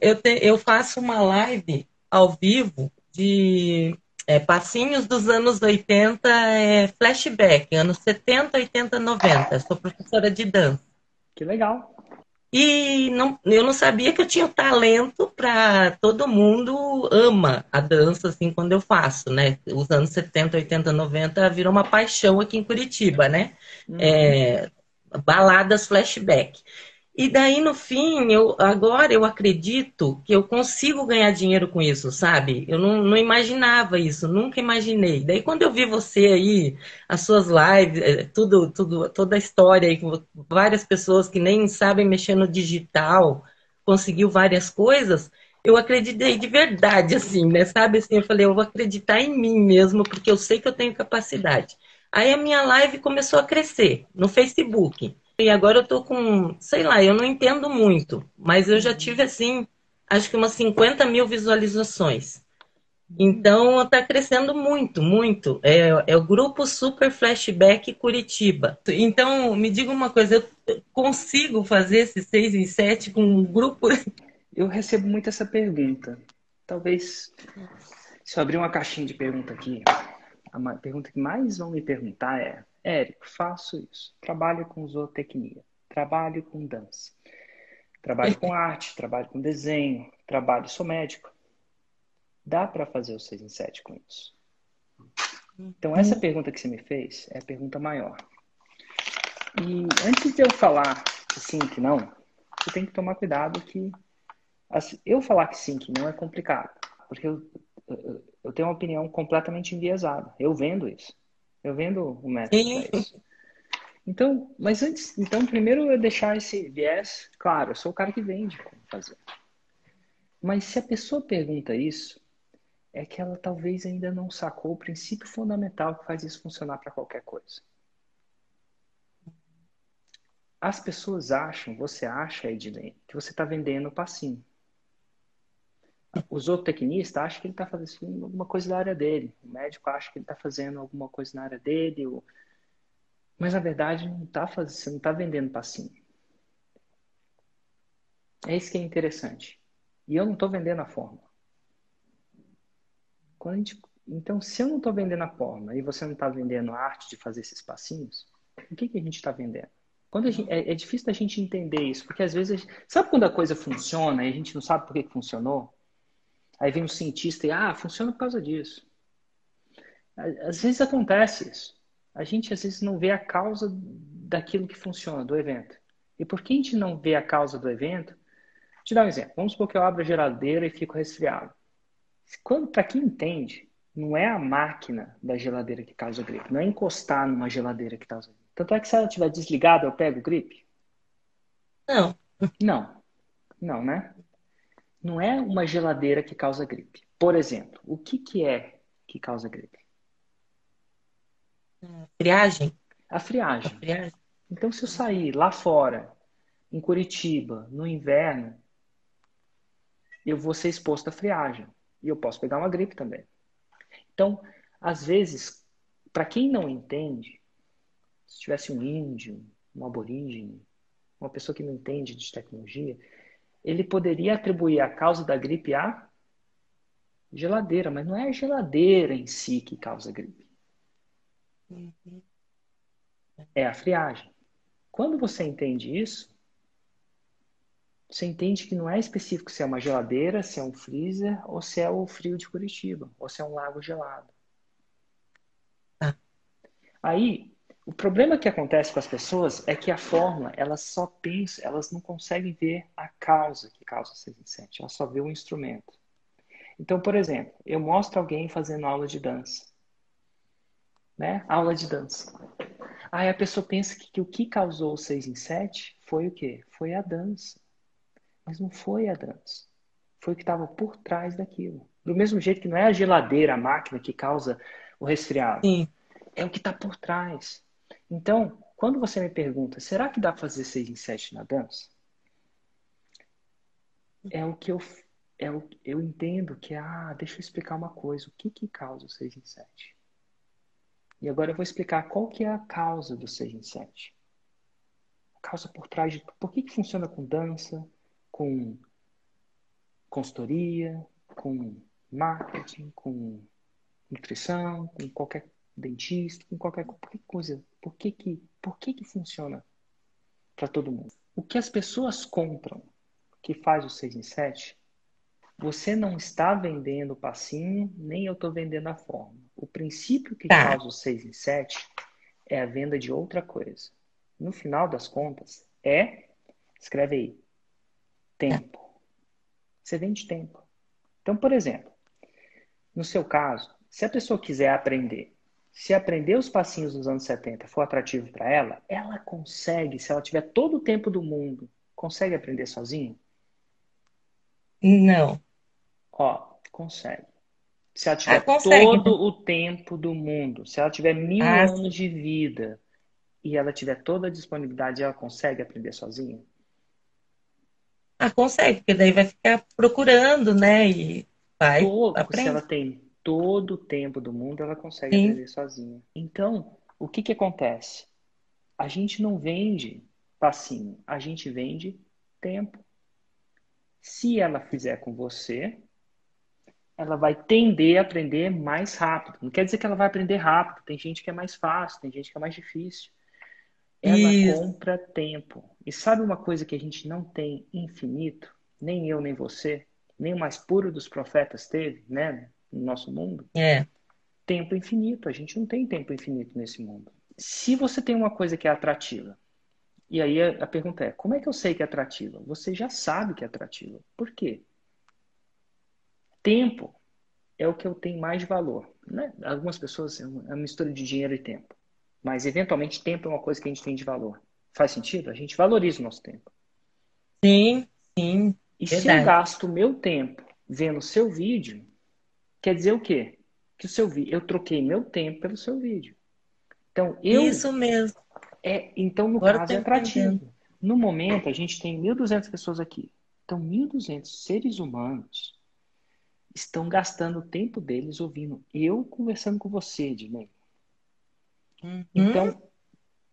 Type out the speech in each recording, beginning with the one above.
eu, te, eu faço uma live ao vivo de é, passinhos dos anos 80, é, flashback, anos 70, 80, 90. Sou professora de dança. Que legal. E não, eu não sabia que eu tinha talento para todo mundo ama a dança assim quando eu faço, né? Os anos 70, 80, 90 virou uma paixão aqui em Curitiba, né? Uhum. É, baladas flashback. E daí, no fim, eu agora eu acredito que eu consigo ganhar dinheiro com isso, sabe? Eu não, não imaginava isso, nunca imaginei. Daí, quando eu vi você aí, as suas lives, eh, tudo, tudo, toda a história aí, várias pessoas que nem sabem mexer no digital, conseguiu várias coisas, eu acreditei de verdade, assim, né? Sabe assim, eu falei, eu vou acreditar em mim mesmo, porque eu sei que eu tenho capacidade. Aí a minha live começou a crescer no Facebook. E agora eu tô com, sei lá, eu não entendo muito, mas eu já tive assim, acho que umas 50 mil visualizações. Então está crescendo muito, muito. É, é, o grupo Super Flashback Curitiba. Então, me diga uma coisa, eu consigo fazer esse 6 em 7 com um grupo? Eu recebo muito essa pergunta. Talvez, se eu abrir uma caixinha de pergunta aqui, a pergunta que mais vão me perguntar é Érico, faço isso. Trabalho com zootecnia, trabalho com dança, trabalho com arte, trabalho com desenho, trabalho, sou médico. Dá para fazer o 6 em 7 com isso? Então, essa uhum. pergunta que você me fez é a pergunta maior. E antes de eu falar que sim, que não, você tem que tomar cuidado que assim, eu falar que sim, que não é complicado. Porque eu, eu, tenho uma opinião completamente enviesada. Eu vendo isso. Eu vendo o método isso. Então, mas antes, então primeiro eu deixar esse viés claro, eu sou o cara que vende como fazer. Mas se a pessoa pergunta isso, é que ela talvez ainda não sacou o princípio fundamental que faz isso funcionar para qualquer coisa. As pessoas acham, você acha, Ednei, que você está vendendo passinho. O zootecnista acha que ele está fazendo alguma coisa da área dele. O médico acha que ele está fazendo alguma coisa na área dele. Ou... Mas na verdade não tá fazendo, você não está vendendo passinho. É isso que é interessante. E eu não estou vendendo a forma. Quando a gente... Então, se eu não estou vendendo a forma e você não está vendendo a arte de fazer esses passinhos, o que, que a gente está vendendo? Quando gente... é, é, difícil da gente entender isso, porque às vezes. Gente... Sabe quando a coisa funciona e a gente não sabe por que, que funcionou? Aí vem um cientista e, ah, funciona por causa disso. Às vezes acontece isso. A gente às vezes não vê a causa daquilo que funciona, do evento. E por que a gente não vê a causa do evento? Vou te dar um exemplo. Vamos supor que eu abro a geladeira e fico resfriado. Quando, para quem entende, não é a máquina da geladeira que causa gripe. Não é encostar numa geladeira que causa gripe. Tanto é que se ela estiver desligada, eu pego gripe? Não. Não. Não, né? Não é uma geladeira que causa gripe. Por exemplo, o que, que é que causa gripe? Friagem. A friagem. A friagem. Então, se eu sair lá fora, em Curitiba, no inverno, eu vou ser exposto à friagem. E eu posso pegar uma gripe também. Então, às vezes, para quem não entende, se tivesse um índio, um aborígene, uma pessoa que não entende de tecnologia, ele poderia atribuir a causa da gripe à geladeira, mas não é a geladeira em si que causa gripe. Uhum. É a friagem. Quando você entende isso, você entende que não é específico se é uma geladeira, se é um freezer, ou se é o frio de Curitiba, ou se é um lago gelado. Ah. Aí, o problema que acontece com as pessoas é que a fórmula, elas só pensam, elas não conseguem ver a causa que causa 6 em 7, elas só vê o instrumento. Então, por exemplo, eu mostro alguém fazendo aula de dança. Né? Aula de dança. Aí a pessoa pensa que, que o que causou o 6 em 7 foi o quê? Foi a dança. Mas não foi a dança. Foi o que estava por trás daquilo. Do mesmo jeito que não é a geladeira, a máquina que causa o resfriado. Sim. É o que está por trás. Então, quando você me pergunta, será que dá para fazer 6 em 7 na dança? É o que eu, é o, eu entendo que, ah, deixa eu explicar uma coisa, o que que causa o 6 em 7? E agora eu vou explicar qual que é a causa do 6 em 7. A causa por trás de... Por que que funciona com dança, com consultoria, com marketing, com nutrição, com qualquer dentista, com qualquer, qualquer coisa. Por que que, por que, que funciona para todo mundo? O que as pessoas compram que faz o 6 em 7, você não está vendendo o passinho, nem eu estou vendendo a forma. O princípio que tá. faz o 6 em 7 é a venda de outra coisa. No final das contas, é, escreve aí, tempo. Você vende tempo. Então, por exemplo, no seu caso, se a pessoa quiser aprender, se aprender os passinhos dos anos 70 for atrativo para ela, ela consegue, se ela tiver todo o tempo do mundo, consegue aprender sozinha? Não. Ó, consegue. Se ela tiver ah, todo o tempo do mundo, se ela tiver mil ah, anos de vida e ela tiver toda a disponibilidade, ela consegue aprender sozinha? Ah, consegue, porque daí vai ficar procurando, né? E vai. Todo, se ela tem todo o tempo do mundo, ela consegue Sim. aprender sozinha. Então, o que que acontece? A gente não vende passinho, a gente vende tempo. Se ela fizer com você, ela vai tender a aprender mais rápido. Não quer dizer que ela vai aprender rápido. Tem gente que é mais fácil, tem gente que é mais difícil. Ela Isso. compra tempo. E sabe uma coisa que a gente não tem infinito? Nem eu, nem você, nem o mais puro dos profetas teve, né? No nosso mundo. É. Tempo infinito. A gente não tem tempo infinito nesse mundo. Se você tem uma coisa que é atrativa, e aí a, pergunta é: como é que eu sei que é atrativa? Você já sabe que é atrativa. Por quê? Tempo é o que eu tenho mais valor. Né? Algumas pessoas é uma mistura de dinheiro e tempo. Mas, eventualmente, tempo é uma coisa que a gente tem de valor. Faz sentido? A gente valoriza o nosso tempo. Sim, sim. E verdade. se eu gasto o meu tempo vendo o seu vídeo, quer dizer o quê? Que o seu vídeo, eu troquei meu tempo pelo seu vídeo. Então, eu. Isso mesmo. É, então, no Agora caso, é atrativo. No momento, a gente tem 1.200 pessoas aqui. Então, 1.200 seres humanos estão gastando o tempo deles ouvindo eu conversando com você, Ednei. Uhum. Então,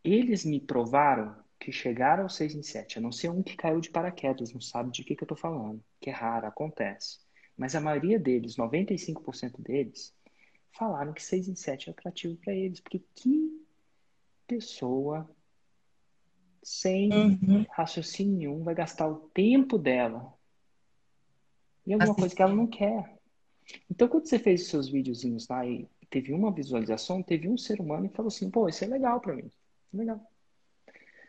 eles me provaram que chegaram ao 6 em 7, a não ser um que caiu de paraquedas, não sabe de que, que eu estou falando, que é raro, acontece. Mas a maioria deles, 95% deles, falaram que 6 em 7 é atrativo para eles. Porque que pessoa sem uhum. raciocínio nenhum vai gastar o tempo dela em alguma assim, coisa que ela não quer? Então, quando você fez os seus videozinhos lá e teve uma visualização, teve um ser humano que falou assim, pô, isso é legal para mim. Legal.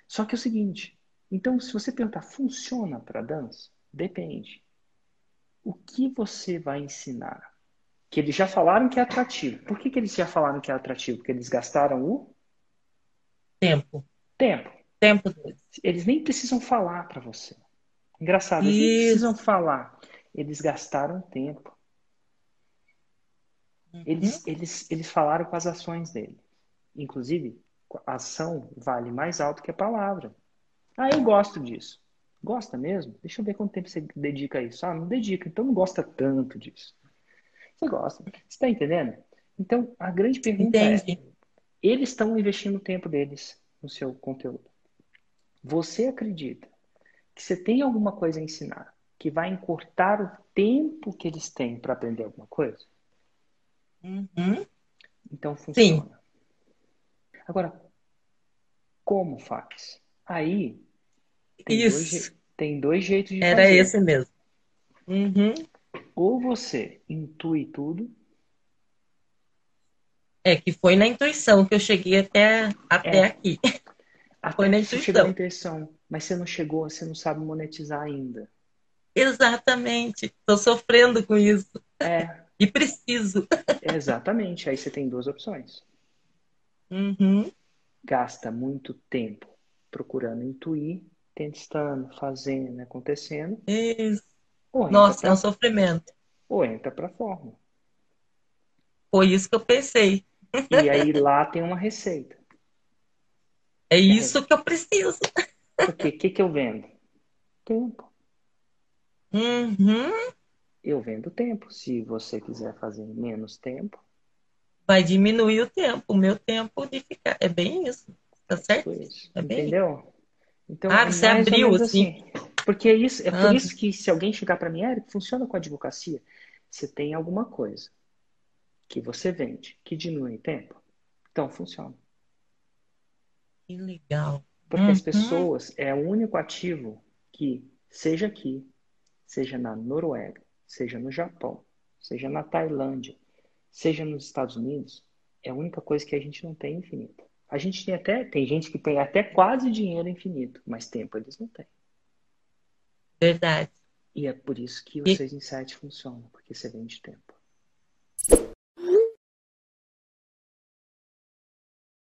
Só que é o seguinte, então se você perguntar, funciona para dança? Depende. O que você vai ensinar? Que eles já falaram que é atrativo. Por que, que eles já falaram que é atrativo? Porque eles gastaram o tempo. Tempo. Tempo Eles nem precisam falar para você. Engraçado, eles nem precisam falar. Eles gastaram tempo. Eles, uhum. eles, eles falaram com as ações dele. Inclusive, a ação vale mais alto que a palavra. Ah, eu gosto disso. Gosta mesmo? Deixa eu ver quanto tempo você dedica a isso. Ah, não dedica, então não gosta tanto disso. Você gosta. Você está entendendo? Então, a grande pergunta é, Entendi. é: eles estão investindo o tempo deles no seu conteúdo. Você acredita que você tem alguma coisa a ensinar que vai encurtar o tempo que eles têm para aprender alguma coisa? Uhum. Então funciona. Sim. Agora, como faz? Aí tem, Isso. Dois, tem dois jeitos de Era fazer. esse mesmo. Uhum. Ou você intui tudo. É que foi na intuição que eu cheguei até, até é. aqui. Até foi na intuição. Chegou na intuição, mas você não chegou, você não sabe monetizar ainda. Exatamente. Estou sofrendo com isso. É. E preciso. Exatamente. Aí você tem duas opções. Uhum. Gasta muito tempo procurando intuir, tentando, fazendo, acontecendo. Isso. Nossa, pra... é um sofrimento. Ou entra para forma. Foi isso que eu pensei. E aí lá tem uma receita. É isso que eu preciso. Porque o que, que eu vendo? Tempo. Uhum. Eu vendo tempo. Se você quiser fazer menos tempo. Vai diminuir o tempo. O meu tempo de ficar. É bem isso. Tá certo? Isso. É bem Entendeu? Então, ah, você abriu assim. assim. Porque é, isso, é por isso que se alguém chegar para mim, Eric, funciona com a advocacia? Você tem alguma coisa que você vende que diminui tempo, então funciona. Que legal. Porque uhum. as pessoas é o único ativo que, seja aqui, seja na Noruega, seja no Japão, seja na Tailândia, seja nos Estados Unidos, é a única coisa que a gente não tem infinito. A gente tem até, tem gente que tem até quase dinheiro infinito, mas tempo eles não têm. Verdade. E é por isso que o e... 6 em 7 funciona, porque você vende tempo.